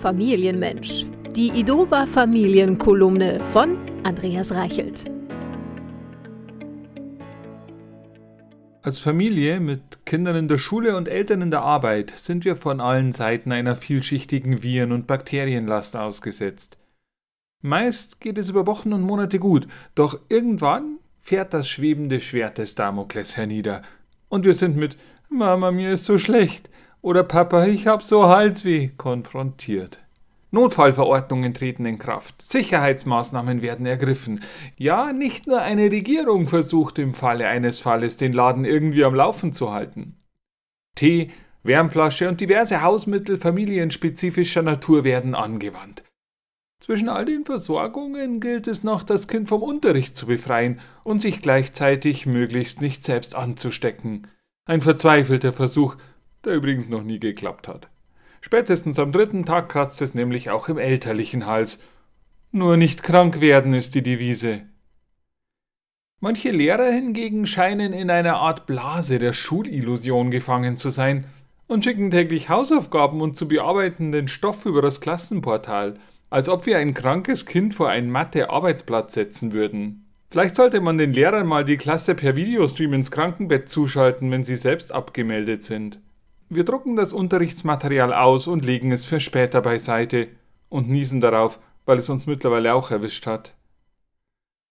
Familienmensch. Die Idova Familienkolumne von Andreas Reichelt. Als Familie mit Kindern in der Schule und Eltern in der Arbeit sind wir von allen Seiten einer vielschichtigen Viren- und Bakterienlast ausgesetzt. Meist geht es über Wochen und Monate gut, doch irgendwann fährt das schwebende Schwert des Damokles hernieder und wir sind mit Mama, mir ist so schlecht oder Papa, ich hab so Halsweh konfrontiert. Notfallverordnungen treten in Kraft, Sicherheitsmaßnahmen werden ergriffen. Ja, nicht nur eine Regierung versucht im Falle eines Falles den Laden irgendwie am Laufen zu halten. Tee, Wärmflasche und diverse Hausmittel familienspezifischer Natur werden angewandt. Zwischen all den Versorgungen gilt es noch, das Kind vom Unterricht zu befreien und sich gleichzeitig möglichst nicht selbst anzustecken. Ein verzweifelter Versuch, der übrigens noch nie geklappt hat. Spätestens am dritten Tag kratzt es nämlich auch im elterlichen Hals. Nur nicht krank werden ist die Devise. Manche Lehrer hingegen scheinen in einer Art Blase der Schulillusion gefangen zu sein und schicken täglich Hausaufgaben und zu bearbeitenden Stoff über das Klassenportal, als ob wir ein krankes Kind vor ein Mathe-Arbeitsblatt setzen würden. Vielleicht sollte man den Lehrern mal die Klasse per Videostream ins Krankenbett zuschalten, wenn sie selbst abgemeldet sind. Wir drucken das Unterrichtsmaterial aus und legen es für später beiseite und niesen darauf, weil es uns mittlerweile auch erwischt hat.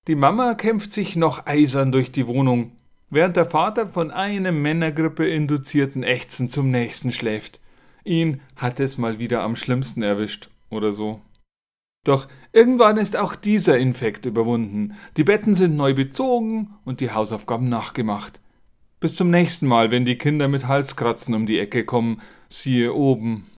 Die Mama kämpft sich noch eisern durch die Wohnung, während der Vater von einem Männergrippe induzierten Ächzen zum nächsten schläft. Ihn hat es mal wieder am schlimmsten erwischt oder so. Doch irgendwann ist auch dieser Infekt überwunden. Die Betten sind neu bezogen und die Hausaufgaben nachgemacht. Bis zum nächsten Mal, wenn die Kinder mit Halskratzen um die Ecke kommen, siehe oben.